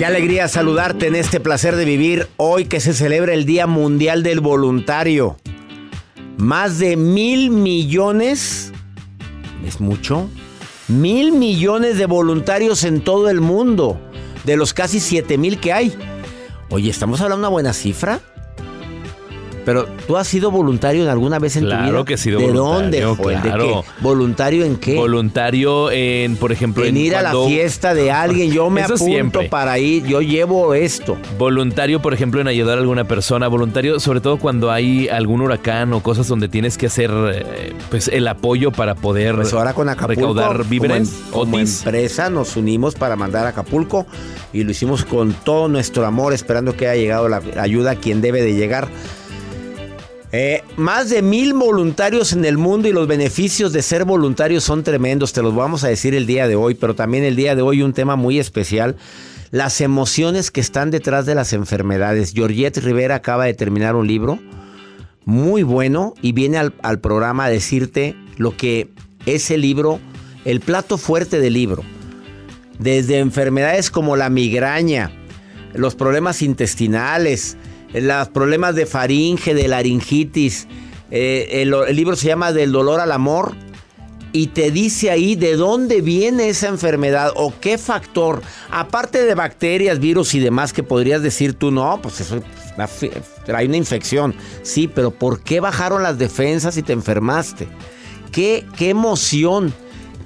Qué alegría saludarte en este placer de vivir hoy que se celebra el Día Mundial del Voluntario. Más de mil millones, ¿es mucho? Mil millones de voluntarios en todo el mundo, de los casi siete mil que hay. Oye, ¿estamos hablando de una buena cifra? Pero tú has sido voluntario en alguna vez en Claro tu vida. que he sido ¿De voluntario, dónde, Joel? ¿De claro. qué? ¿Voluntario en qué? Voluntario en, por ejemplo, en ir a la cuando- fiesta de alguien, yo me Eso apunto siempre. para ir, yo llevo esto. Voluntario, por ejemplo, en ayudar a alguna persona. Voluntario, sobre todo cuando hay algún huracán o cosas donde tienes que hacer eh, pues el apoyo para poder Pues ahora con Acapulco, recaudar víveres. como, en- como Otis. empresa nos unimos para mandar a Acapulco y lo hicimos con todo nuestro amor, esperando que haya llegado la ayuda a quien debe de llegar. Eh, más de mil voluntarios en el mundo y los beneficios de ser voluntarios son tremendos, te los vamos a decir el día de hoy, pero también el día de hoy un tema muy especial, las emociones que están detrás de las enfermedades. Georgette Rivera acaba de terminar un libro muy bueno y viene al, al programa a decirte lo que ese libro, el plato fuerte del libro, desde enfermedades como la migraña, los problemas intestinales, los problemas de faringe, de laringitis. eh, el, libro se llama Del dolor al amor y te dice ahí de dónde viene esa enfermedad o qué factor, aparte de bacterias, virus y demás que podrías decir tú, no, pues eso trae una infección. Sí, pero ¿por qué bajaron las defensas y te enfermaste? ¿Qué, qué emoción,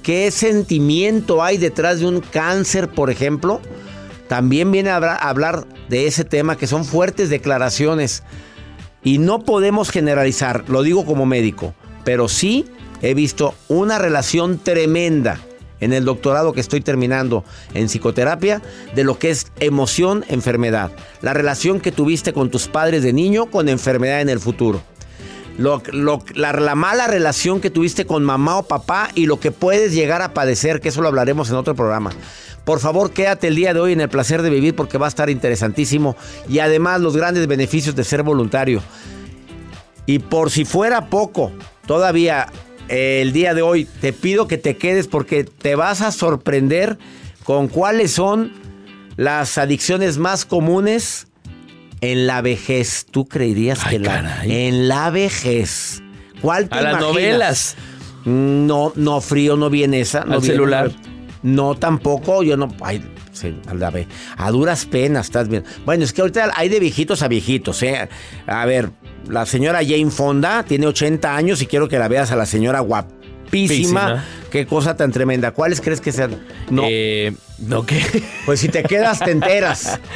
qué sentimiento hay detrás de un cáncer, por ejemplo? También viene a hablar, de ese tema que son fuertes declaraciones. Y no podemos generalizar, lo digo como médico, pero sí he visto una relación tremenda en el doctorado que estoy terminando en psicoterapia de lo que es emoción, enfermedad. La relación que tuviste con tus padres de niño con enfermedad en el futuro. Lo- lo- la, la mala relación que tuviste con mamá o papá y lo que puedes llegar a padecer, que eso lo hablaremos en otro programa. Por favor, quédate el día de hoy en el placer de vivir porque va a estar interesantísimo y además los grandes beneficios de ser voluntario. Y por si fuera poco, todavía eh, el día de hoy te pido que te quedes porque te vas a sorprender con cuáles son las adicciones más comunes en la vejez. ¿Tú creerías Ay, que la, caray. en la vejez? ¿Cuál te A las novelas. No, no frío, no viene esa. No Al viene- celular. No, tampoco. Yo no. Ay, sí, a la A duras penas estás bien. Bueno, es que ahorita hay de viejitos a viejitos, ¿eh? A ver, la señora Jane Fonda tiene 80 años y quiero que la veas a la señora guapísima. Guapísima. Qué cosa tan tremenda. ¿Cuáles crees que sean? No. Eh, no, ¿qué? Pues si te quedas, te enteras.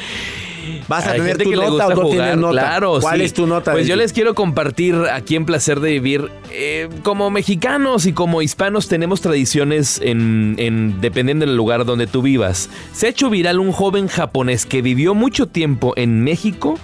¿Vas a Hay tener tu que nota o no jugar, tienes nota? Claro, ¿Cuál sí. es tu nota? Pues yo les quiero compartir aquí en Placer de Vivir. eh, como mexicanos y como hispanos tenemos tradiciones en, en- dependiendo del lugar donde tú vivas. Se ha hecho viral un joven japonés que vivió mucho tiempo en México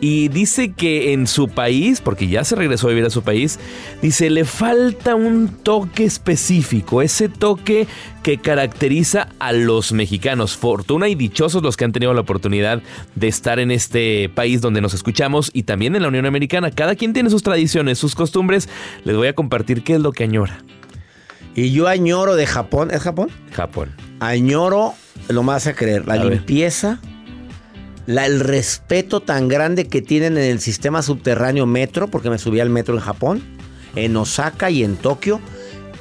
y dice que en su país, porque ya se regresó a vivir a su país, dice le falta un toque específico, ese toque que caracteriza a los mexicanos. Fortuna y dichosos los que han tenido la oportunidad de estar en este país donde nos escuchamos y también en la Unión Americana. Cada quien tiene sus tradiciones, sus costumbres. Les voy a compartir qué es lo que añora. Y yo añoro de Japón. ¿Es Japón? Japón. Añoro, lo más a creer, la A ver. La- el respeto tan grande que tienen en el sistema subterráneo metro, porque me subí al metro en Japón, en Osaka y en Tokio.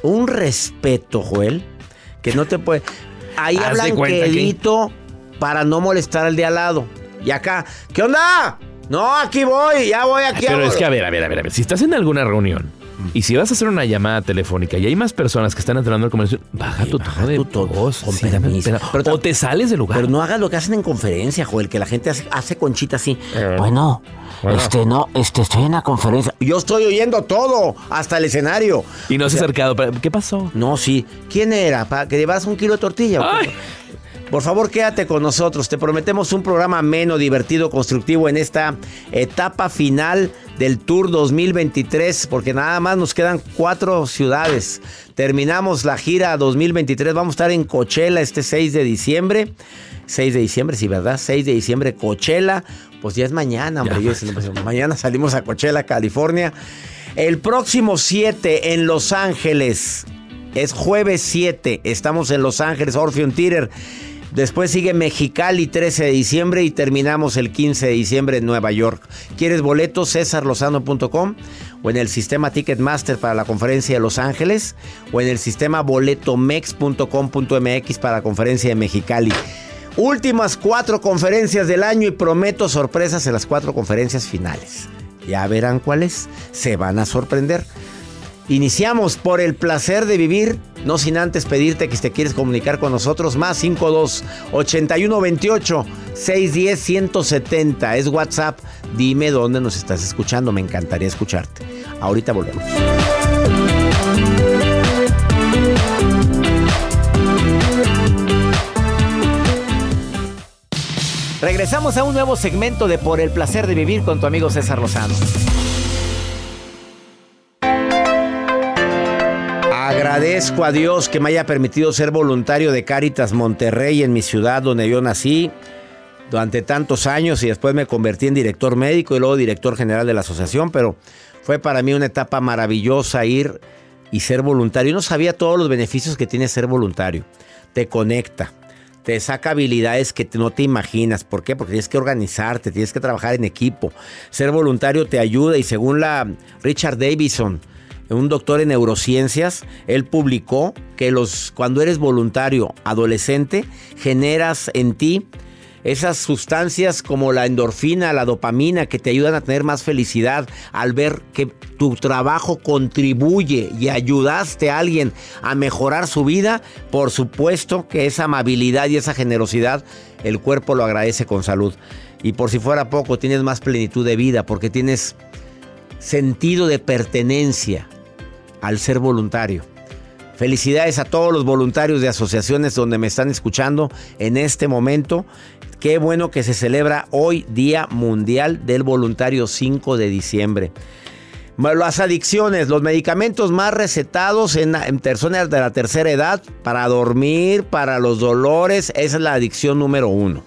Un respeto, Joel, que no te puede... Ahí Haz hablan que- quedito para no molestar al de al lado. Y acá, ¿qué onda? No, aquí voy, ya voy aquí. Pero a- es que, a ver, a ver, a ver, a ver. Si estás en alguna reunión y si vas a hacer una llamada telefónica y hay más personas que están entrando al comercio, baja tu tono de voz. Sí. Pero o te sales del lugar. Pero no hagas lo que hacen en conferencia, Joel, que la gente hace, hace conchita así. Eh. Bueno, este no, este estoy en la conferencia. Yo estoy oyendo todo, hasta el escenario. y no se ha acercado. ¿Qué pasó? No, sí. ¿Quién era? ¿Para que llevas un kilo de tortilla? o qué? Ay. Por favor, quédate con nosotros. Te prometemos un programa ameno, divertido, constructivo en esta etapa final del Tour 2023, porque nada más nos quedan cuatro ciudades. Terminamos la gira 2023. Vamos a estar en Coachella este 6 de diciembre. 6 de diciembre, sí, ¿verdad? 6 de diciembre, Coachella. Pues ya es mañana, hombre. Yo pues, mañana salimos a Coachella, California. El próximo 7 en Los Ángeles. Es jueves 7. Estamos en Los Ángeles, Orpheum Theater. Después sigue Mexicali 13 de diciembre y terminamos el 15 de diciembre en Nueva York. ¿Quieres boletos? cesarlozano.com o en el sistema Ticketmaster para la conferencia de Los Ángeles o en el sistema boletomex.com.mx para la conferencia de Mexicali. Últimas cuatro conferencias del año y prometo sorpresas en las cuatro conferencias finales. Ya verán cuáles. Se van a sorprender. Iniciamos por el placer de vivir, no sin antes pedirte que si te quieres comunicar con nosotros, más 52 81 28 610 170 es WhatsApp. Dime dónde nos estás escuchando, me encantaría escucharte. Ahorita volvemos. Regresamos a un nuevo segmento de Por el placer de vivir con tu amigo César Lozano. Agradezco a Dios que me haya permitido ser voluntario de Cáritas Monterrey en mi ciudad donde yo nací durante tantos años y después me convertí en director médico y luego director general de la asociación, pero fue para mí una etapa maravillosa ir y ser voluntario. Yo no sabía todos los beneficios que tiene ser voluntario. Te conecta, te saca habilidades que no te imaginas. ¿Por qué? Porque tienes que organizarte, tienes que trabajar en equipo. Ser voluntario te ayuda y según la Richard Davison, un doctor en neurociencias, él publicó que los, cuando eres voluntario adolescente, generas en ti esas sustancias como la endorfina, la dopamina, que te ayudan a tener más felicidad al ver que tu trabajo contribuye y ayudaste a alguien a mejorar su vida, por supuesto que esa amabilidad y esa generosidad el cuerpo lo agradece con salud. Y por si fuera poco, tienes más plenitud de vida porque tienes sentido de pertenencia al ser voluntario. Felicidades a todos los voluntarios de asociaciones donde me están escuchando en este momento. Qué bueno que se celebra hoy Día Mundial del Voluntario 5 de diciembre. Las adicciones, los medicamentos más recetados en, personas de la tercera edad para dormir, para los dolores, es la adicción número uno.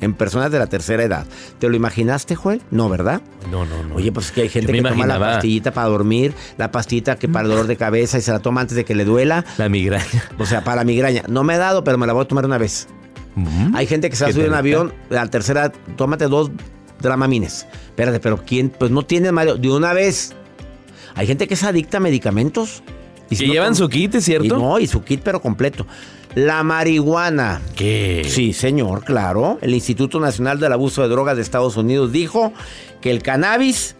En personas de la tercera edad. ¿Te lo imaginaste, Joel? No, ¿verdad? No, no, no. Oye, pues es que hay gente que toma la pastillita para dormir, la pastillita que para el dolor de cabeza y se la toma antes de que le duela. La migraña. O sea, para la migraña. No me ha dado, pero me la voy a tomar una vez. Mm. Hay gente que se va a ¿Qué subir a un avión, la tercera, tómate dos dramamines. Espérate, pero ¿quién? Pues no tiene Mario, de una vez. Hay gente que es adicta a medicamentos. Si no llevan su kit, ¿es Y cierto? no, y su kit, pero completo. La marihuana. ¿Qué? Sí, señor, claro. El Instituto Nacional del Abuso de Drogas de Estados Unidos dijo que el cannabis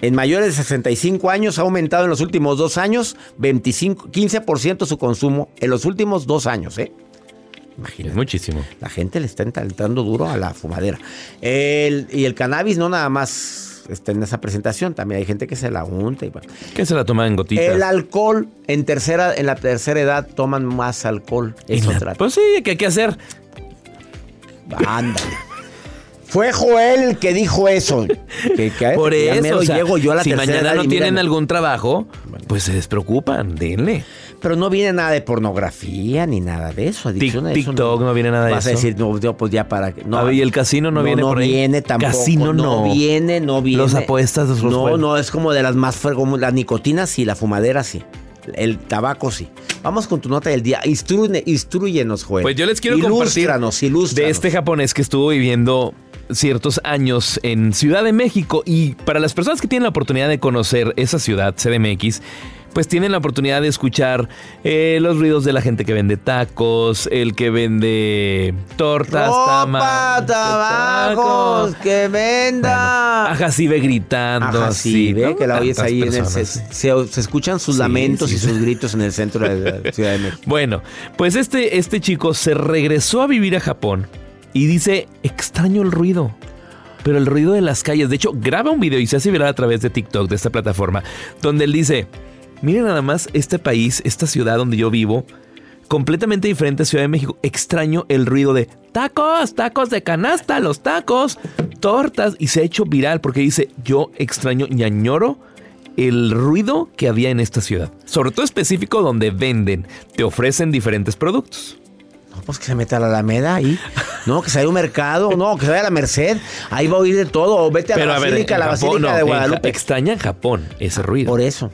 en mayores de 65 años ha aumentado en los últimos dos años 25, 15% su consumo en los últimos dos años, ¿eh? Es Imagínate. muchísimo. La gente le está entrando duro a la fumadera. El- y el cannabis no nada más está en esa presentación, también hay gente que se la unta. Y, bueno. ¿Qué se la toma en gotitas? el alcohol, en, tercera, en la tercera edad toman más alcohol. Y Es la-. Pues sí, ¿qué hay que hacer? Ándale. Fue Joel el que dijo eso. Que, que- Por eso, mero o sea, llego yo a la si mañana no tienen algún trabajo, pues se despreocupan, denle. Pero no viene nada de pornografía ni nada de eso. Adicción a eso TikTok no viene nada de Vas a eso. decir, no, yo, pues ya para que. No, A ver, ¿y el casino no viene no por ahí? viene tampoco. Casino no. viene, no viene. Los apuestas, los No, juegos. no, es como de las más fuertes. Como la nicotina sí, la fumadera sí. El tabaco sí. Vamos con tu nota del día. Instruye, instruyenos, Joel. Pues yo les quiero compartir Ilústranos, ilústranos. de este japonés que estuvo viviendo ciertos años en Ciudad de México y para las personas que tienen la oportunidad de conocer esa ciudad, CDMX, pues tienen la oportunidad de escuchar eh, los ruidos de la gente que vende tacos, el que vende tortas, tamas, tabacos, que venda. Ajá, sí ve gritando. Ajá, sí, así, que la oyes Tantas ahí en el, se, personas. se- se escuchan sus Sí, lamentos sí, y sí. sus gritos en el centro de la Ciudad de México. Bueno, pues este, este chico se regresó a vivir a Japón y dice, extraño el ruido. Pero el ruido de las calles, de hecho, graba un video y se hace viral a través de TikTok, de esta plataforma, donde él dice, miren nada más este país, esta ciudad donde yo vivo, completamente diferente a Ciudad de México. Extraño el ruido de tacos, tacos de canasta, los tacos, tortas. Y se ha hecho viral porque dice, yo extraño y añoro el ruido que había en esta ciudad. Sobre todo específico donde venden, te ofrecen diferentes productos. No, pues que se meta a la Alameda ahí. No, que se vaya a un mercado. No, que se vaya a la Merced. Ahí va a oír de todo. O vete a la Basílica, en la Japón, Basílica no, de Guadalupe. Extraña en Japón ese ruido. Por eso.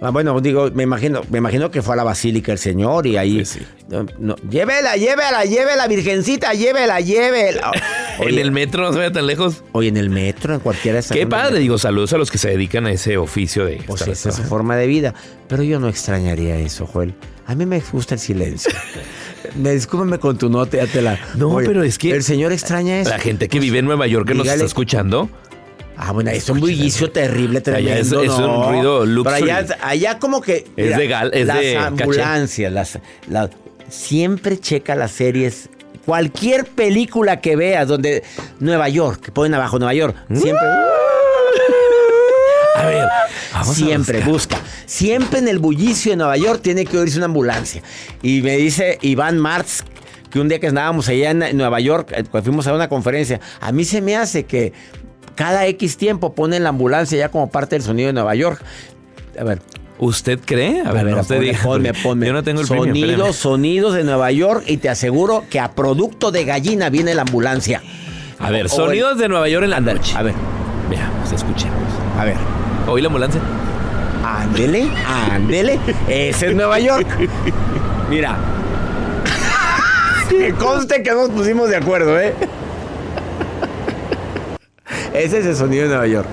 Ah, bueno, digo, me imagino, me imagino que fue a la Basílica el Señor y ahí. Sí. No, no, llévela, llévela, llévela, virgencita, llévela, llévela. en Oye, el metro no se vaya tan lejos. oye, en el metro, en cualquiera de esas. Qué padre, digo, saludos a los que se dedican a ese oficio de Pues esa es su trabajando. forma de vida. Pero yo no extrañaría eso, Joel. A mí me gusta el silencio. me discúlpame con tu nota, ya te la. No, pero es que- El señor extraña eso. La gente que vive en Nueva York que nos está escuchando, Ah, bueno, es un bullicio terrible, tremendo. Allá es- es un ruido Pero luxury. allá, allá como que... Es de gal- es las de ambulancias, las, la- siempre checa las series. Cualquier película que veas donde... Nueva York, que ponen abajo Nueva York. Siempre... a ver, vamos siempre busca. Siempre en el bullicio de Nueva York tiene que oírse una ambulancia. Y me dice Iván Martz que un día que andábamos allá en Nueva York, eh, cuando fuimos a una conferencia, a mí se me hace que cada X tiempo ponen la ambulancia ya como parte del sonido de Nueva York. A ver, ¿Usted cree? A ver, no, usted ponme, diga, ponme, ponme. Yo no tengo el Sonidos, sonidos de Nueva York y te aseguro que a producto de gallina viene la ambulancia. A ver, O- o sonidos de Nueva York en la noche. A ver, Veamos, escuchemos. a ver. ¿Oí la ambulancia? Ándele, ándele. Ese es Nueva York. Mira. Que conste que nos pusimos de acuerdo, ¿eh? Ese es el sonido de Nueva York.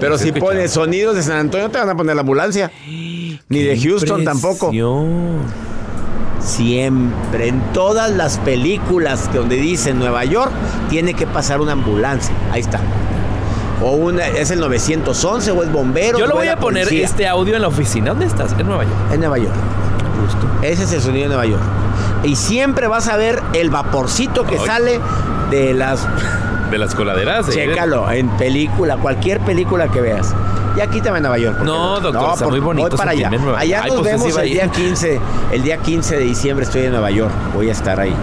Pero si pones sonidos de San Antonio, te van a poner la ambulancia. Ni de Houston tampoco. Siempre, en todas las películas que donde dice Nueva York, tiene que pasar una ambulancia. Ahí está. O una, es el 911 o es bombero. Yo lo voy a poner este audio en la oficina. ¿Dónde estás? En Nueva York. En Nueva York. Justo. Ese es el sonido de Nueva York. Y siempre vas a ver el vaporcito que Ay. sale de las... De las coladeras. ¿eh? Chécalo, en película, cualquier película que veas. Ya quítame Nueva York. No, doctor, está muy bonito Voy para allá. En Allá. Ay, nos pues, vemos el día ir. 15. El día 15 de diciembre estoy en Nueva York. Voy a estar ahí.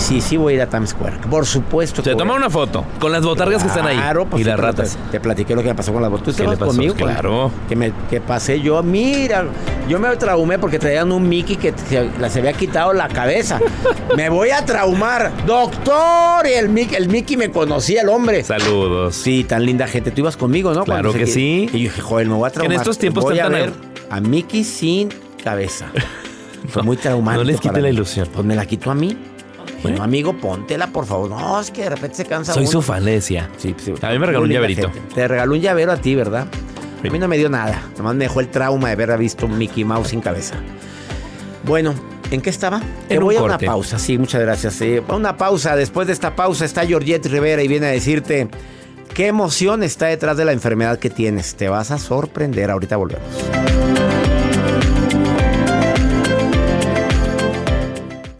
Sí, sí voy a ir a Times Square. Por supuesto. Que toma una foto con las botargas que están ahí. Claro, pues y las ratas. Te, te platiqué lo que me pasó con las botas. ¿Tú ¿Qué le estabas pasó? conmigo? Claro. Que, me, que pasé yo. Mira, yo me traumé porque traían un Mickey que se, se había quitado la cabeza. me voy a traumar. ¡Doctor! Y el Mickey, el Mickey me conocía, el hombre. Saludos. Sí, tan linda gente. Tú ibas conmigo, ¿no? Claro Cuando que sí. Y yo dije, joder, me voy a traumar. estos tiempos voy a tan ver a Mickey sin cabeza. Fue muy traumático. no les quite la mí. ilusión. Pues me la quitó a mí. Bueno, amigo, póntela, por favor. No, es que de repente se cansa Soy uno. su fan, le decía. Sí, sí. A mí me regaló un llaverito. gente. Te regaló un llavero a ti, ¿verdad? Sí. A mí no me dio nada. Nomás me dejó el trauma de haber visto un Mickey Mouse sin cabeza. Bueno, ¿en qué estaba? Te En un voy a una pausa. Sí, muchas gracias. Sí, una pausa. Después de esta pausa está Georgette Rivera y viene a decirte qué emoción está detrás de la enfermedad que tienes. Te vas a sorprender. Ahorita volvemos.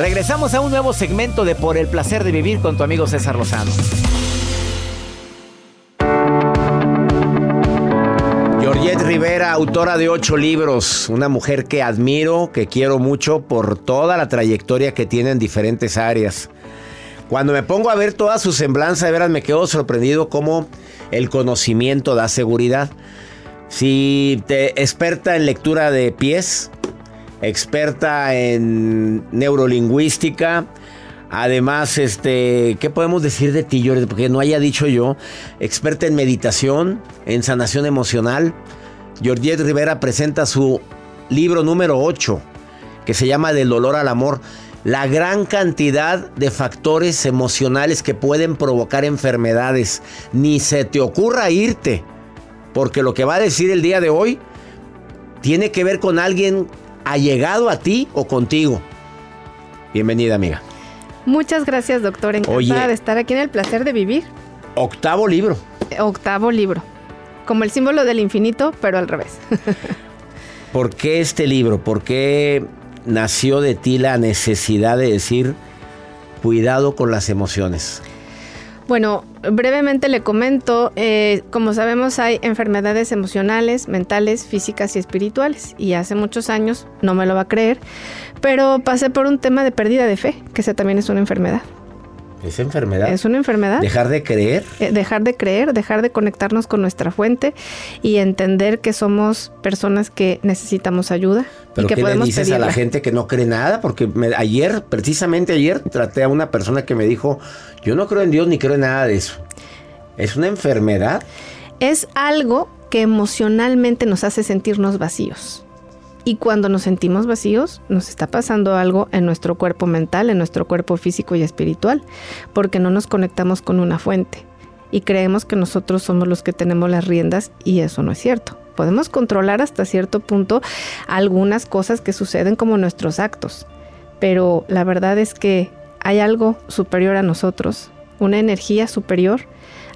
Regresamos a un nuevo segmento de Por el placer de vivir con tu amigo César Lozano. Georgette Rivera, autora de ocho libros, una mujer que admiro, que quiero mucho por toda la trayectoria que tiene en diferentes áreas. Cuando me pongo a ver toda su semblanza, de veras me quedo sorprendido cómo el conocimiento da seguridad. Si te experta en lectura de pies, experta en neurolingüística, además, este, ¿qué podemos decir de ti, Jordi? Porque no haya dicho yo, experta en meditación, en sanación emocional. Georgette Rivera presenta su libro número 8, que se llama Del dolor al amor. La gran cantidad de factores emocionales que pueden provocar enfermedades. Ni se te ocurra irte. Porque lo que va a decir el día de hoy tiene que ver con alguien allegado a ti o contigo. Bienvenida, amiga. Muchas gracias, doctor. Encantada Oye. de estar aquí en el placer de vivir. Octavo libro. Octavo libro. Como el símbolo del infinito, pero al revés. ¿Por qué este libro? ¿Por qué nació de ti la necesidad de decir cuidado con las emociones? Bueno, brevemente le comento, eh, como sabemos hay enfermedades emocionales, mentales, físicas y espirituales. Y hace muchos años, no me lo va a creer, pero pasé por un tema de pérdida de fe, que esa también es una enfermedad. ¿Es enfermedad? Es una enfermedad. ¿Dejar de creer? Eh, dejar de creer, dejar de conectarnos con nuestra fuente y entender que somos personas que necesitamos ayuda ¿Pero y que qué le dices a la gente que no cree nada? Porque me- ayer, precisamente ayer, traté a una persona que me dijo, yo no creo en Dios ni creo en nada de eso. ¿Es una enfermedad? Es algo que emocionalmente nos hace sentirnos vacíos. Y cuando nos sentimos vacíos, nos está pasando algo en nuestro cuerpo mental, en nuestro cuerpo físico y espiritual, porque no nos conectamos con una fuente. Y creemos que nosotros somos los que tenemos las riendas y eso no es cierto. Podemos controlar hasta cierto punto algunas cosas que suceden como nuestros actos, pero la verdad es que hay algo superior a nosotros, una energía superior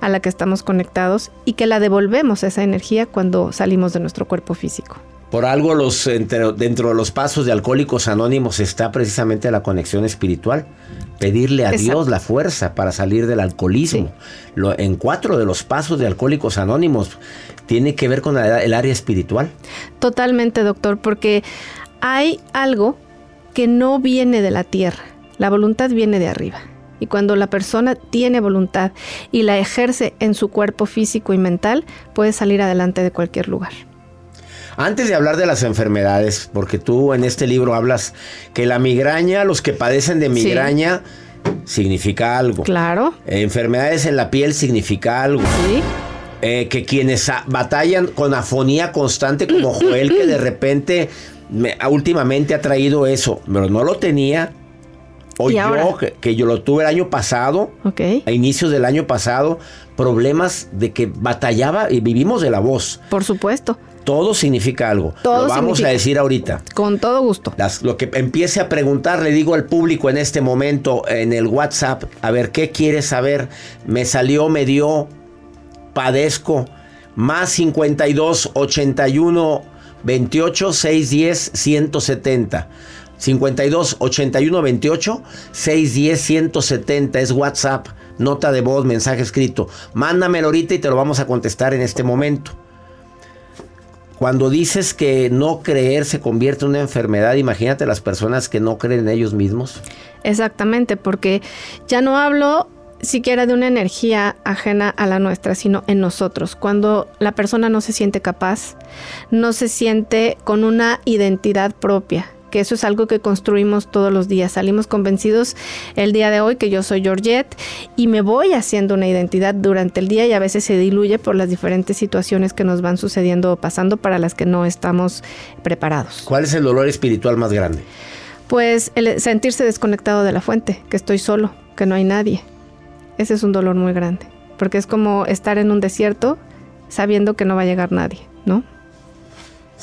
a la que estamos conectados y que la devolvemos esa energía cuando salimos de nuestro cuerpo físico. Por algo los, entre- dentro de los pasos de Alcohólicos Anónimos está precisamente la conexión espiritual. Pedirle a Exacto. Dios la fuerza para salir del alcoholismo. Lo- en cuatro de los pasos de Alcohólicos Anónimos tiene que ver con la- el área espiritual. Totalmente, doctor, porque hay algo que no viene de la tierra. La voluntad viene de arriba. Y cuando la persona tiene voluntad y la ejerce en su cuerpo físico y mental, puede salir adelante de cualquier lugar. Antes de hablar de las enfermedades, porque tú en este libro hablas que la migraña, los que padecen de Sí. migraña, significa algo. Claro, Enfermedades en la piel significa algo. sí. Eh, que quienes batallan con afonía constante como Joel, que de repente me- últimamente ha traído eso, pero no lo tenía. O ¿Y yo, que, que yo lo tuve el año pasado, Ok. a inicios del año pasado, problemas de que batallaba y vivimos de la voz. Por supuesto. Todo significa algo. Todo lo vamos significa. a decir ahorita. Con todo gusto. Las- lo que empiece a preguntar, le digo al público en este momento en el WhatsApp, a ver, ¿qué quieres saber? Me salió, me dio, padezco. Más 52 81 28 610 170. 52 81 28 610 170 es WhatsApp, nota de voz, mensaje escrito. Mándamelo ahorita y te lo vamos a contestar en este momento. Cuando dices que no creer se convierte en una enfermedad, imagínate las personas que no creen en ellos mismos. Exactamente, porque ya no hablo siquiera de una energía ajena a la nuestra, sino en nosotros. Cuando la persona no se siente capaz, no se siente con una identidad propia, que eso es algo que construimos todos los días. Salimos convencidos el día de hoy que yo soy Georgette y me voy haciendo una identidad durante el día y a veces se diluye por las diferentes situaciones que nos van sucediendo o pasando para las que no estamos preparados. ¿Cuál es el dolor espiritual más grande? Pues el sentirse desconectado de la fuente, que estoy solo, que no hay nadie. Ese es un dolor muy grande, porque es como estar en un desierto sabiendo que no va a llegar nadie, ¿no?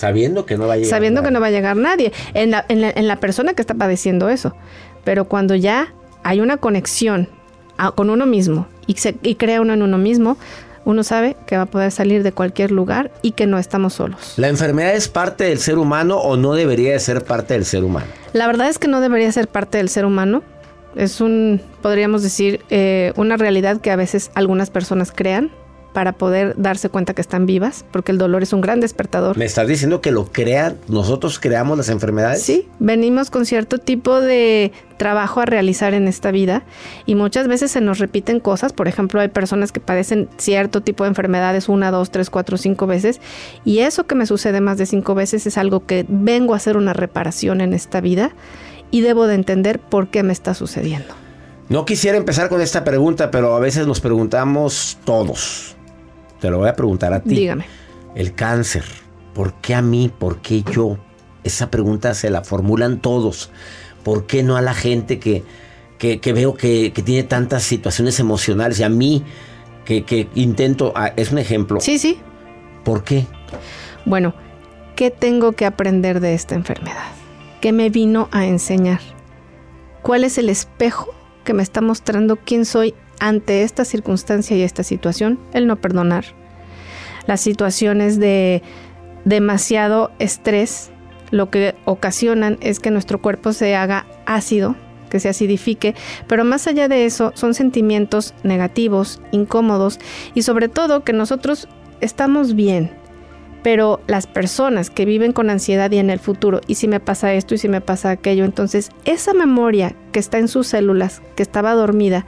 Sabiendo que no va a llegar. sabiendo que nadie. no va a llegar nadie, en la, en la- en la persona que está padeciendo eso. Pero cuando ya hay una conexión a- con uno mismo y, se, y crea uno en uno mismo, uno sabe que va a poder salir de cualquier lugar y que no estamos solos. ¿La enfermedad es parte del ser humano o no debería de ser parte del ser humano? La verdad es que no debería ser parte del ser humano. Es un, podríamos decir, eh, una realidad que a veces algunas personas crean para poder darse cuenta que están vivas, porque el dolor es un gran despertador. ¿Me estás diciendo que lo crean, nosotros creamos las enfermedades? Sí, venimos con cierto tipo de trabajo a realizar en esta vida y muchas veces se nos repiten cosas. Por ejemplo, hay personas que padecen cierto tipo de enfermedades una, dos, tres, cuatro, cinco veces y eso que me sucede más de cinco veces es algo que vengo a hacer una reparación en esta vida y debo de entender por qué me está sucediendo. No quisiera empezar con esta pregunta, pero a veces nos preguntamos todos. Te lo voy a preguntar a ti. Dígame. El cáncer. ¿Por qué a mí? ¿Por qué yo? Esa pregunta se la formulan todos. ¿Por qué no a la gente que, que, veo que, tiene tantas situaciones emocionales? Y a mí, que, que intento, ah, es un ejemplo. Sí, sí. ¿Por qué? Bueno, ¿qué tengo que aprender de esta enfermedad? ¿Qué me vino a enseñar? ¿Cuál es el espejo que me está mostrando quién soy ante esta circunstancia y esta situación, el no perdonar. Las situaciones de demasiado estrés lo que ocasionan es que nuestro cuerpo se haga ácido, que se acidifique, pero más allá de eso son sentimientos negativos, incómodos y sobre todo que nosotros estamos bien, pero las personas que viven con ansiedad y en el futuro, y si me pasa esto y si me pasa aquello, entonces esa memoria que está en sus células, que estaba dormida,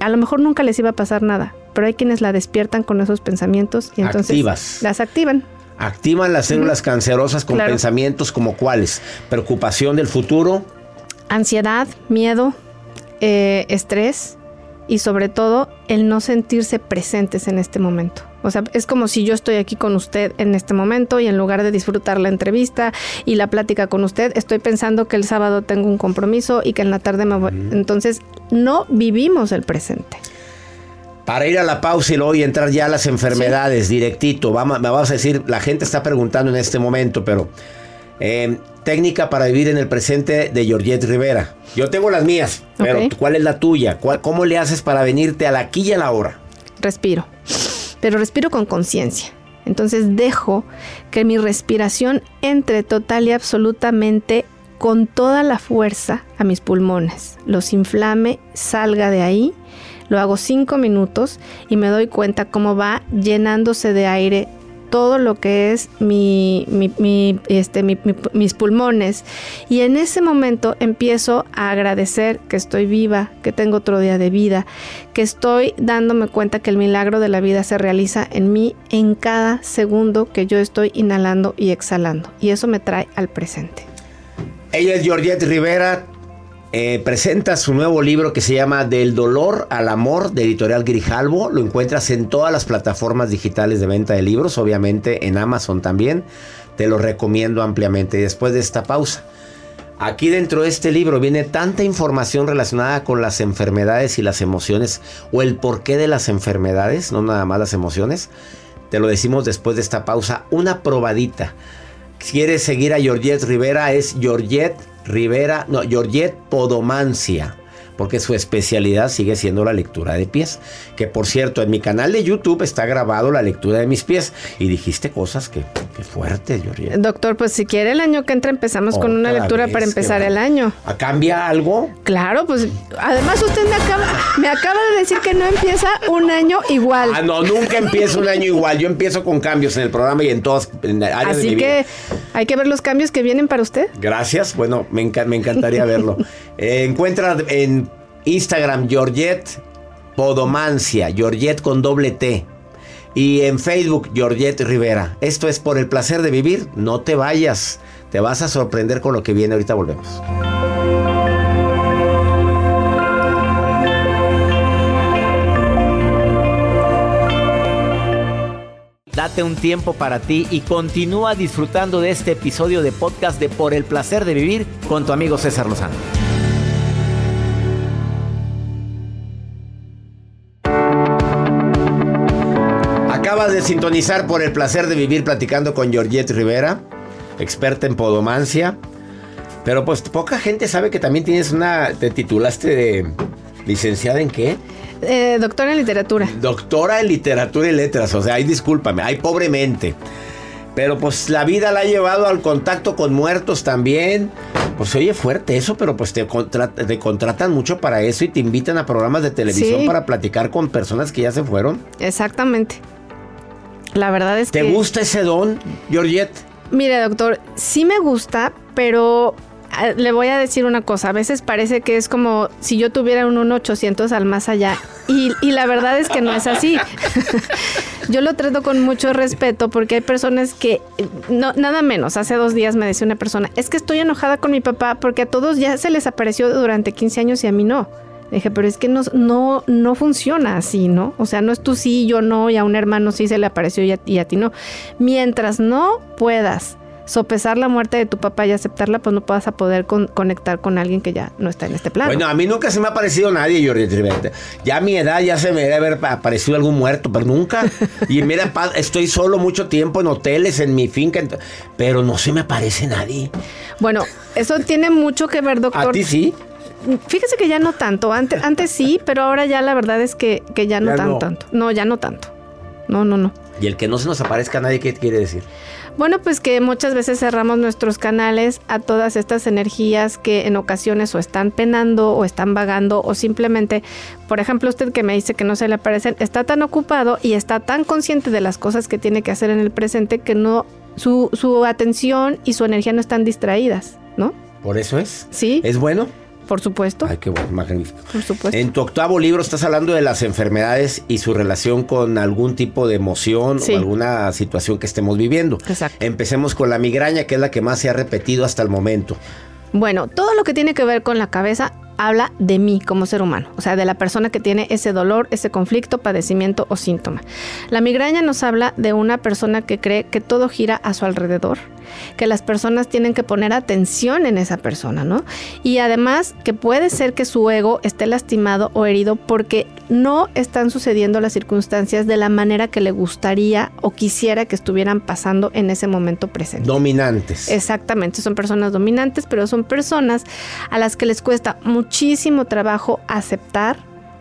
a lo mejor nunca les iba a pasar nada, pero hay quienes la despiertan con esos pensamientos y entonces las activan. Activan las células cancerosas con pensamientos como cuáles? Preocupación del futuro. Ansiedad, miedo, eh, estrés y sobre todo el no sentirse presentes en este momento. O sea, es como si yo estoy aquí con usted en este momento y en lugar de disfrutar la entrevista y la plática con usted, estoy pensando que el sábado tengo un compromiso y que en la tarde me voy. Entonces, no vivimos el presente. Para ir a la pausa y luego entrar ya a las enfermedades, directito, vamos, me vas a decir, la gente está preguntando en este momento, pero eh, técnica para vivir en el presente de Georgette Rivera. Yo tengo las mías, pero ¿cuál es la tuya? ¿Cómo le haces para venirte a la aquí y a la hora? Respiro pero respiro con conciencia. Entonces dejo que mi respiración entre total y absolutamente con toda la fuerza a mis pulmones, los inflame, salga de ahí, lo hago cinco minutos y me doy cuenta cómo va llenándose de aire todo lo que es mi, este, mis pulmones. Y en ese momento empiezo a agradecer que estoy viva, que tengo otro día de vida, que estoy dándome cuenta que el milagro de la vida se realiza en mí en cada segundo que yo estoy inhalando y exhalando. Y eso me trae al presente. Ella es Georgette Rivera, eh, presenta su nuevo libro que se llama Del dolor al amor de Editorial Grijalvo. Lo encuentras en todas las plataformas digitales de venta de libros, obviamente en Amazon también. Te lo recomiendo ampliamente. Después de esta pausa, aquí dentro de este libro viene tanta información relacionada con las enfermedades y las emociones o el porqué de las enfermedades, no nada más las emociones. Te lo decimos después de esta pausa. Una probadita. ¿Quieres seguir a Georgette Rivera? Es Georgette Rivera, no, Georgette Podomancia porque su especialidad sigue siendo la lectura de pies. Que por cierto, en mi canal de YouTube está grabado la lectura de mis pies. Y dijiste cosas que, que fuertes, Doctor, pues si quiere el año que entra empezamos con una lectura para empezar el año. ¿A ¿Cambia algo? Claro, pues además usted me acaba, me acaba de decir que no empieza un año igual. Ah, no, nunca empieza un año igual. Yo empiezo con cambios en el programa y en todas áreas Así que hay que ver los cambios que vienen para usted. Gracias. Bueno, me, encantaría verlo. Eh, encuentra en Instagram, Georgette Podomancia, Georgette con doble T. Y en Facebook, Georgette Rivera. Esto es por el placer de vivir. No te vayas. Te vas a sorprender con lo que viene. Ahorita volvemos. Date un tiempo para ti y continúa disfrutando de este episodio de podcast de Por el placer de vivir con tu amigo César Lozano. De sintonizar por el placer de vivir platicando con Georgette Rivera, experta en podomancia. Pero pues poca gente sabe que también tienes una. Te titulaste de. ¿Licenciada en qué? Eh, doctora en literatura. Doctora en literatura y letras. O sea, ay, discúlpame, ay, pobremente. Pero pues la vida la ha llevado al contacto con muertos también. Pues se oye fuerte eso, pero pues te, contra- te contratan mucho para eso y te invitan a programas de televisión Sí. para platicar con personas que ya se fueron. Exactamente. La verdad es ¿Te que... gusta ese don, Georgette? Mire, doctor, sí me gusta, pero ah, le voy a decir una cosa. A veces parece que es como si yo tuviera un 1-800 al más allá. Y, y la verdad es que no es así. yo lo trato con mucho respeto porque hay personas que, no, nada menos, hace dos días me decía una persona, es que estoy enojada con mi papá porque a todos ya se les apareció durante 15 años y a mí no. Le dije, pero es que no, no, no funciona así, ¿no? O sea, no es tú sí, yo no, y a un hermano sí se le apareció y a, y a ti no. Mientras no puedas sopesar la muerte de tu papá y aceptarla, pues no vas a poder con- conectar con alguien que ya no está en este plano. Bueno, a mí nunca se me ha aparecido nadie, Rivera. Ya a mi edad ya se me debe haber aparecido algún muerto, pero nunca. Y mira, estoy solo mucho tiempo en hoteles, en mi finca, pero no se me aparece nadie. Bueno, eso tiene mucho que ver, doctor. ¿A ti sí? Fíjese que ya no tanto. Antes, antes sí, pero ahora ya la verdad es que, que ya no Ya tan no. tanto. No, ya no tanto. No, no, no. Y el que no se nos aparezca a nadie, ¿qué quiere decir? Bueno, pues que muchas veces cerramos nuestros canales a todas estas energías que en ocasiones o están penando o están vagando o simplemente, por ejemplo, usted que me dice que no se le aparecen, está tan ocupado y está tan consciente de las cosas que tiene que hacer en el presente que no su, su atención y su energía no están distraídas, ¿no? ¿Por eso es? Sí, ¿Es bueno? Por supuesto, Ay, qué bueno, magnífico. por supuesto. En tu octavo libro estás hablando de las enfermedades y su relación con algún tipo de emoción Sí. o alguna situación que estemos viviendo. Exacto. Empecemos con la migraña, que es la que más se ha repetido hasta el momento. Bueno, todo lo que tiene que ver con la cabeza habla de mí como ser humano, o sea, de la persona que tiene ese dolor, ese conflicto, padecimiento o síntoma. La migraña nos habla de una persona que cree que todo gira a su alrededor, que las personas tienen que poner atención en esa persona, ¿no? Y además que puede ser que su ego esté lastimado o herido porque no están sucediendo las circunstancias de la manera que le gustaría o quisiera que estuvieran pasando en ese momento presente. Dominantes. Exactamente, son personas dominantes, pero son personas a las que les cuesta muchísimo trabajo aceptar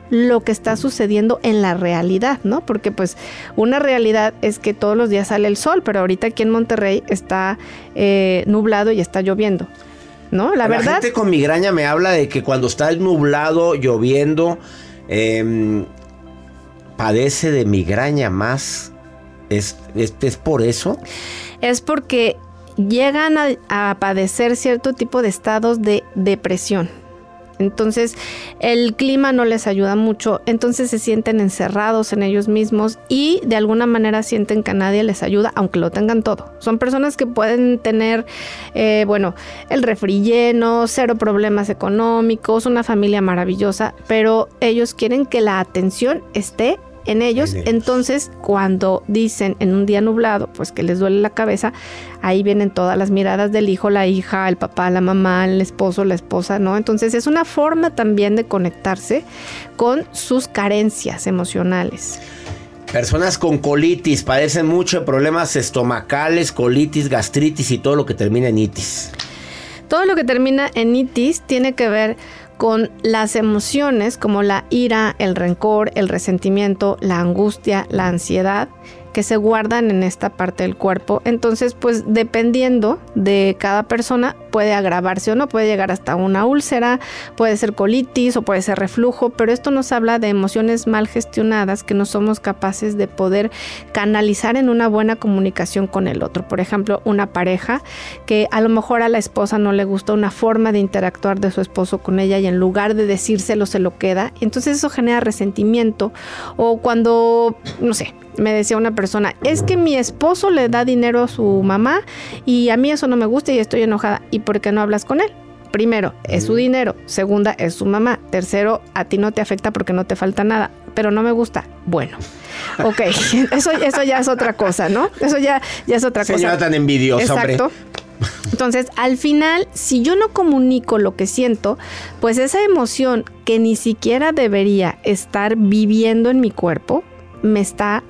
lo que está sucediendo en la realidad, ¿no? Porque pues una realidad es que todos los días sale el sol, pero ahorita aquí en Monterrey está eh, nublado y está lloviendo, ¿no? La, verdad, gente con migraña me habla de que cuando está nublado, lloviendo, em, padece de migraña más. ¿Es, es, es por eso? es porque llegan a, a padecer cierto tipo de estados de depresión. Entonces el clima no les ayuda mucho, entonces se sienten encerrados en ellos mismos y de alguna manera sienten que nadie les ayuda, aunque lo tengan todo. Son personas que pueden tener, eh, bueno, el refri lleno, cero problemas económicos, una familia maravillosa, pero ellos quieren que la atención esté en ellos. En ellos. Entonces, cuando dicen en un día nublado, pues que les duele la cabeza, ahí vienen todas las miradas del hijo, la hija, el papá, la mamá, el esposo, la esposa, ¿no? Entonces, es una forma también de conectarse con sus carencias emocionales. Personas con colitis padecen mucho de problemas estomacales, colitis, gastritis y todo lo que termina en itis. Todo lo que termina en itis tiene que ver con las emociones como la ira, el rencor, el resentimiento, la angustia, la ansiedad que se guardan en esta parte del cuerpo. Entonces, pues dependiendo de cada persona puede agravarse o no, puede llegar hasta una úlcera, puede ser colitis o puede ser reflujo, pero esto nos habla de emociones mal gestionadas que no somos capaces de poder canalizar en una buena comunicación con el otro. Por ejemplo, una pareja que a lo mejor a la esposa no le gusta una forma de interactuar de su esposo con ella y en lugar de decírselo se lo queda, entonces eso genera resentimiento o cuando, no sé, me decía una persona, es que mi esposo le da dinero a su mamá y a mí eso no me gusta y estoy enojada. ¿Y por qué no hablas con él? Primero, es su dinero. Segunda, es su mamá. Tercero, a ti no te afecta porque no te falta nada. Pero no me gusta. Bueno, ok. Eso, eso ya es otra cosa, ¿no? Eso ya, ya es otra Señora cosa. tan envidiosa, Exacto. hombre. Entonces, al final, si yo no comunico lo que siento, pues esa emoción que ni siquiera debería estar viviendo en mi cuerpo, me está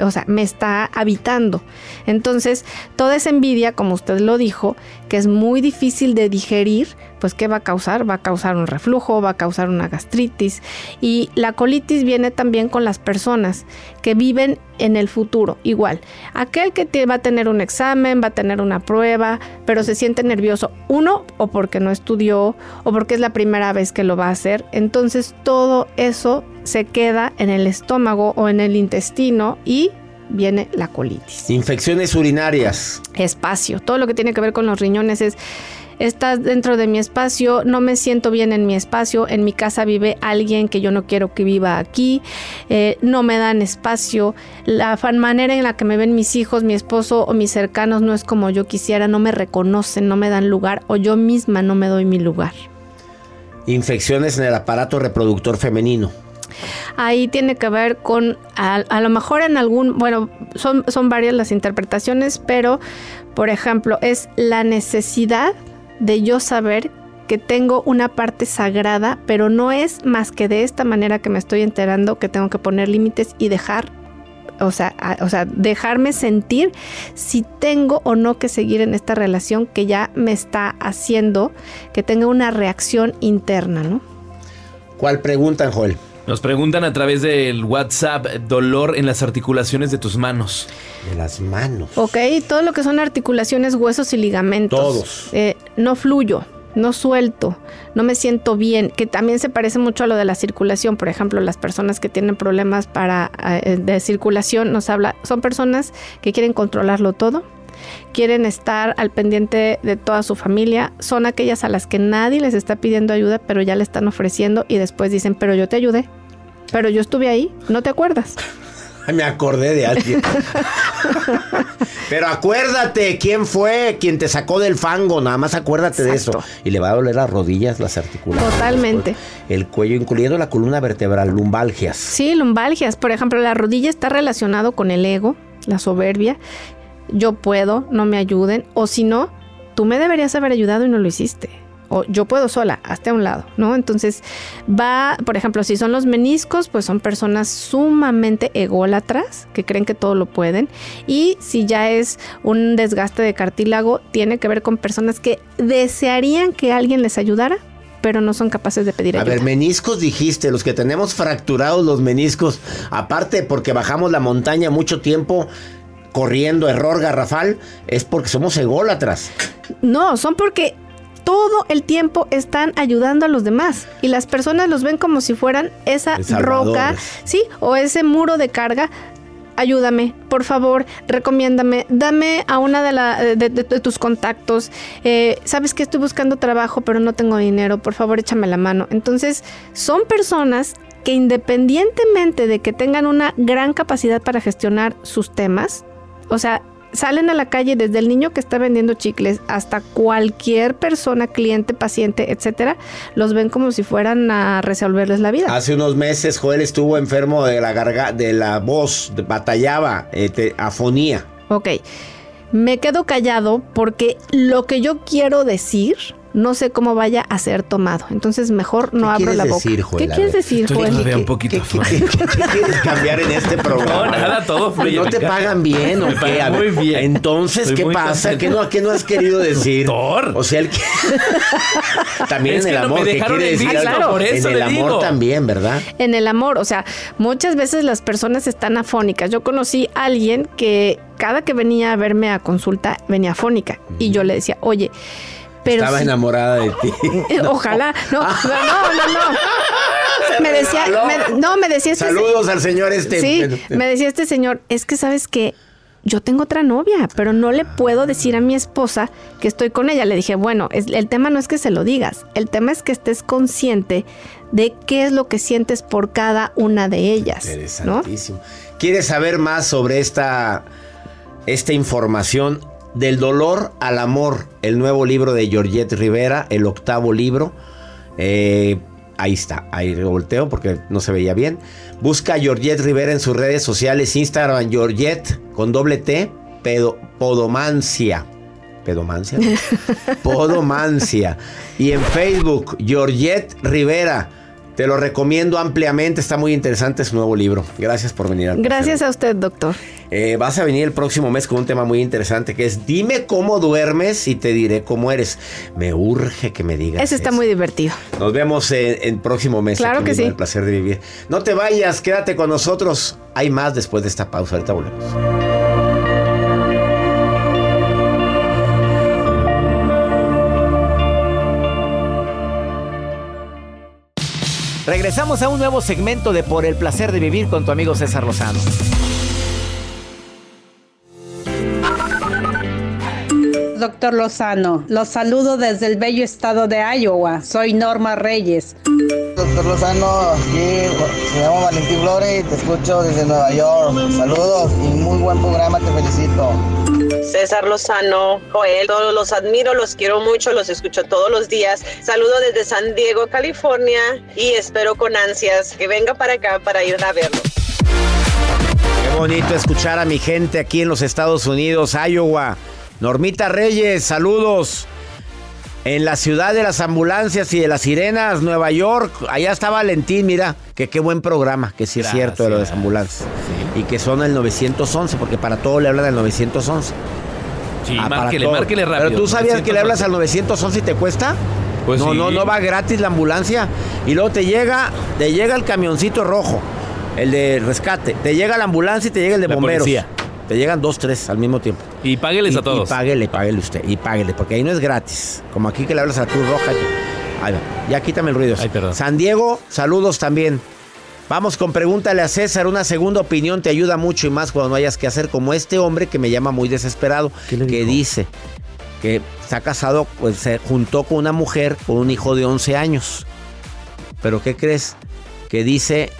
o sea, me está habitando. Entonces, toda esa envidia, como usted lo dijo, que es muy difícil de digerir, pues ¿qué va a causar? Va a causar un reflujo, va a causar una gastritis. Y la colitis viene también con las personas que viven en el futuro. Igual, aquel que va a tener un examen, va a tener una prueba, pero se siente nervioso, uno, o porque no estudió, o porque es la primera vez que lo va a hacer. Entonces todo eso se queda en el estómago o en el intestino y viene la colitis. Infecciones urinarias. Espacio. Todo lo que tiene que ver con los riñones es estás dentro de mi espacio, no me siento bien en mi espacio, en mi casa vive alguien que yo no quiero que viva aquí, eh, no me dan espacio, la manera en la que me ven mis hijos, mi esposo o mis cercanos no es como yo quisiera, no me reconocen, no me dan lugar o yo misma no me doy mi lugar. Infecciones en el aparato reproductor femenino. Ahí tiene que ver con, a, lo mejor en algún, bueno, son, son varias las interpretaciones, pero, por ejemplo, es la necesidad de yo saber que tengo una parte sagrada, pero no es más que de esta manera que me estoy enterando que tengo que poner límites y dejar, o sea, o sea, dejarme sentir si tengo o no que seguir en esta relación que ya me está haciendo que tenga una reacción interna, ¿no? ¿Cuál preguntan, Joel? Nos preguntan a través del WhatsApp dolor en las articulaciones de tus manos. De las manos. Ok, todo lo que son articulaciones, huesos y ligamentos. Todos. Eh, no fluyo, no suelto, no me siento bien, que también se parece mucho a lo de la circulación. Por ejemplo, las personas que tienen problemas para, eh, de circulación nos habla, son personas que quieren controlarlo todo, quieren estar al pendiente de toda su familia, son aquellas a las que nadie les está pidiendo ayuda, pero ya le están ofreciendo y después dicen, pero yo te ayudé, pero yo estuve ahí, ¿no te acuerdas? Me acordé de alguien. Pero acuérdate quién fue quien te sacó del fango, nada más acuérdate de eso. Y le va a doler las rodillas, las articulaciones. Totalmente. El cuello, incluyendo la columna vertebral, lumbalgias. Sí, lumbalgias. Por ejemplo, la rodilla está relacionado con el ego, la soberbia. Yo puedo, no me ayuden. O si no, tú me deberías haber ayudado y no lo hiciste o yo puedo sola, hasta un lado, ¿no? Entonces va, por ejemplo, si son los meniscos, pues son personas sumamente ególatras que creen que todo lo pueden y si ya es un desgaste de cartílago, tiene que ver con personas que desearían que alguien les ayudara, pero no son capaces de pedir ayuda. A ver, meniscos dijiste, los que tenemos fracturados los meniscos, aparte porque bajamos la montaña mucho tiempo corriendo, error garrafal, es porque somos ególatras. No, son porque todo el tiempo están ayudando a los demás y las personas los ven como si fueran esa roca, sí, o ese muro de carga. Ayúdame, por favor, recomiéndame, dame a una de, de, tus contactos. Eh, Sabes que estoy buscando trabajo, pero no tengo dinero, por favor, échame la mano. Entonces, son personas que independientemente de que tengan una gran capacidad para gestionar sus temas, o sea, salen a la calle desde el niño que está vendiendo chicles hasta cualquier persona, cliente, paciente, etcétera, los ven como si fueran a resolverles la vida. Hace unos meses Joel estuvo enfermo de la garganta, de la voz, batallaba, eh, afonía. Ok. Me quedo callado porque lo que yo quiero decir no sé cómo vaya a ser tomado. Entonces mejor no abro la boca. ¿Qué quieres decir, Joel? un poquito ¿Qué, quieres cambiar en este programa? No, nada, todo fluye. No te pagan bien, ¿o qué? muy bien. Entonces, ¿qué pasa? ¿Qué no, ¿Qué no has querido decir? Doctor. O sea, el que... también en el amor, ¿qué quiere decir? Claro. Por eso en el amor digo. también, ¿verdad? En el amor, o sea, muchas veces las personas están afónicas. Yo conocí a alguien que cada que venía a verme a consulta venía afónica y yo le decía, oye, pero Estaba si- enamorada de ti. Ojalá. No, no, no, no. no. Me decía, me- no, me decía este Saludos al señor este. Sí, me decía este señor, es que sabes que yo tengo otra novia, pero no le puedo decir a mi esposa que estoy con ella. Le dije, bueno, es- el tema no es que se lo digas, el tema es que estés consciente de qué es lo que sientes por cada una de ellas, ¿no? Interesantísimo. ¿Quieres saber más sobre esta, esta información del dolor al amor? El nuevo libro de Georgette Rivera, el octavo libro. Eh, ahí está, ahí volteo porque no se veía bien. Busca a Georgette Rivera en sus redes sociales, Instagram, Georgette con doble T, pedo, Podomancia. ¿Pedomancia? Podomancia. Y en Facebook, Georgette Rivera. Te lo recomiendo ampliamente, está muy interesante su nuevo libro. Gracias por venir. Al Gracias a usted, doctor. Eh, vas a venir el próximo mes con un tema muy interesante que es dime cómo duermes y te diré cómo eres. Me urge que me digas. Ese está muy divertido. Nos vemos en, el próximo mes. Claro que sí. El placer de vivir. No te vayas, quédate con nosotros. Hay más después de esta pausa. Ahorita volvemos. Regresamos a un nuevo segmento de Por el placer de vivir con tu amigo César Lozano. Doctor Lozano, los saludo desde el bello estado de Iowa. Soy Norma Reyes. Doctor Lozano, aquí me llamo Valentín Flores y te escucho desde Nueva York. Saludos y muy buen programa, te felicito. César Lozano, Joel, todos los admiro, los quiero mucho, los escucho todos los días. Saludo desde San Diego, California y espero con ansias que venga para acá para ir a verlo. Qué bonito escuchar a mi gente aquí en los Estados Unidos, Iowa. Normita Reyes, saludos. En la ciudad de las ambulancias y de las sirenas, Nueva York, allá está Valentín, mira, que qué buen programa, que sí es cierto de lo de las ambulancias. Y que son el 911, porque para todo le hablan del 911. Sí, ah, márquele, márquele rápido. Pero tú sabías que le hablas al 911 y te cuesta? Pues no, no, no va gratis la ambulancia. Y luego te llega, te llega el camioncito rojo, el de rescate. Te llega la ambulancia y te llega el de bomberos. Te llegan dos, tres al mismo tiempo. Y págueles a todos. Y páguele, páguele usted. Y páguele, porque ahí no es gratis. Como aquí que le hablas a Cruz Roja. Ahí va. Ya quítame el ruido. Ay, perdón. San Diego, saludos también. Vamos con pregúntale a César. Una segunda opinión te ayuda mucho y más cuando no hayas que hacer, como este hombre que me llama muy desesperado, que dice que está casado, pues se juntó con una mujer con un hijo de 11 años. Pero ¿qué crees? Que dice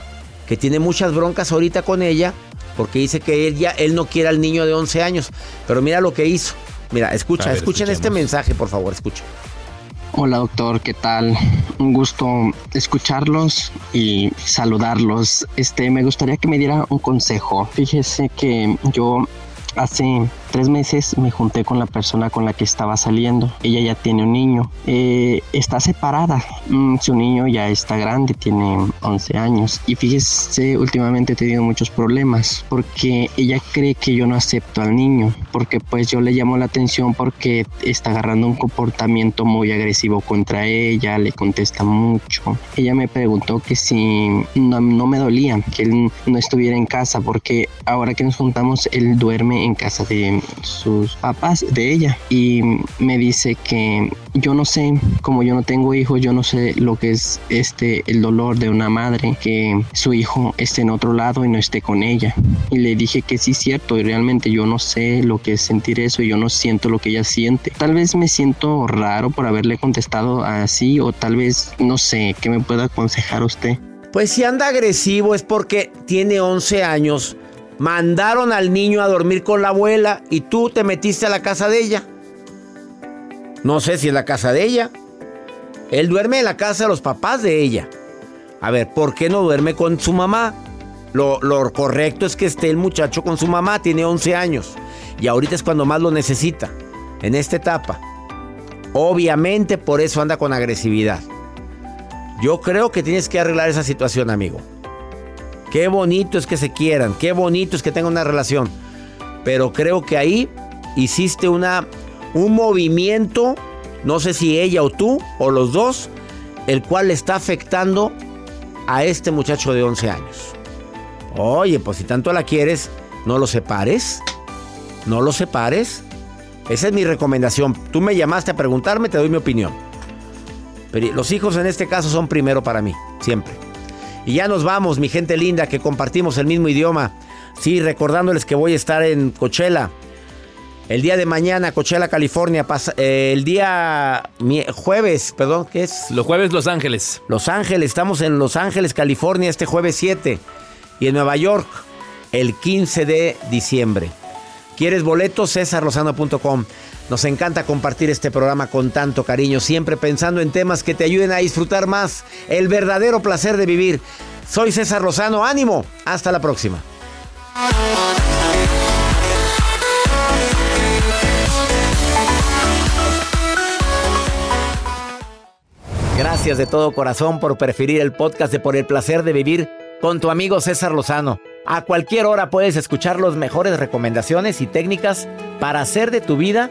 que tiene muchas broncas ahorita con ella porque dice que él ya él no quiere al niño de 11 años. Pero mira lo que hizo. Mira, escucha, escuchen este mensaje, por favor, escucha. Hola doctor, ¿qué tal? Un gusto escucharlos y saludarlos. Este, me gustaría que me diera un consejo. Fíjese que yo hace tres meses me junté con la persona con la que estaba saliendo. Ella ya tiene un niño. Eh, está separada. Mm, su niño ya está grande, tiene 11 años. Y fíjese, últimamente he tenido muchos problemas porque ella cree que yo no acepto al niño. Porque pues yo le llamo la atención porque está agarrando un comportamiento muy agresivo contra ella, le contesta mucho. Ella me preguntó que si no, no me dolía que él no estuviera en casa porque ahora que nos juntamos él duerme en casa de sus papás de ella y me dice que yo no sé, como yo no tengo hijos, yo no sé lo que es este el dolor de una madre que su hijo esté en otro lado y no esté con ella. Y le dije que sí cierto y realmente yo no sé lo que es sentir eso, yo no siento lo que ella siente. Tal vez me siento raro por haberle contestado así o tal vez no sé, ¿qué me puede aconsejar usted? Pues si anda agresivo es porque tiene 11 años Mandaron al niño a dormir con la abuela y tú te metiste a la casa de ella. No sé si es la casa de ella. Él duerme en la casa de los papás de ella. A ver, ¿por qué no duerme con su mamá? Lo, correcto es que esté el muchacho con su mamá, tiene 11 años. Y ahorita es cuando más lo necesita, en esta etapa. Obviamente por eso anda con agresividad. Yo creo que tienes que arreglar esa situación, amigo. Qué bonito es que se quieran, qué bonito es que tengan una relación. Pero creo que ahí hiciste una, un movimiento, no sé si ella o tú o los dos, el cual le está afectando a este muchacho de 11 años. Oye, pues si tanto la quieres, no lo separes. No lo separes. Esa es mi recomendación. Tú me llamaste a preguntarme, te doy mi opinión. Pero los hijos en este caso son primero para mí, siempre. Y ya nos vamos, mi gente linda, que compartimos el mismo idioma. Sí, recordándoles que voy a estar en Coachella. El día de mañana, Coachella, California. Eh, el día jueves, perdón, ¿qué es? Los jueves Los Ángeles. Los Ángeles, estamos en Los Ángeles, California, este jueves 7. Y en Nueva York, el 15 de diciembre. ¿Quieres boletos? CésarLozano.com. Nos encanta compartir este programa con tanto cariño, siempre pensando en temas que te ayuden a disfrutar más el verdadero placer de vivir. Soy César Rosano, ánimo, hasta la próxima. Gracias de todo corazón por preferir el podcast de Por el placer de vivir con tu amigo César Lozano. A cualquier hora puedes escuchar las mejores recomendaciones y técnicas para hacer de tu vida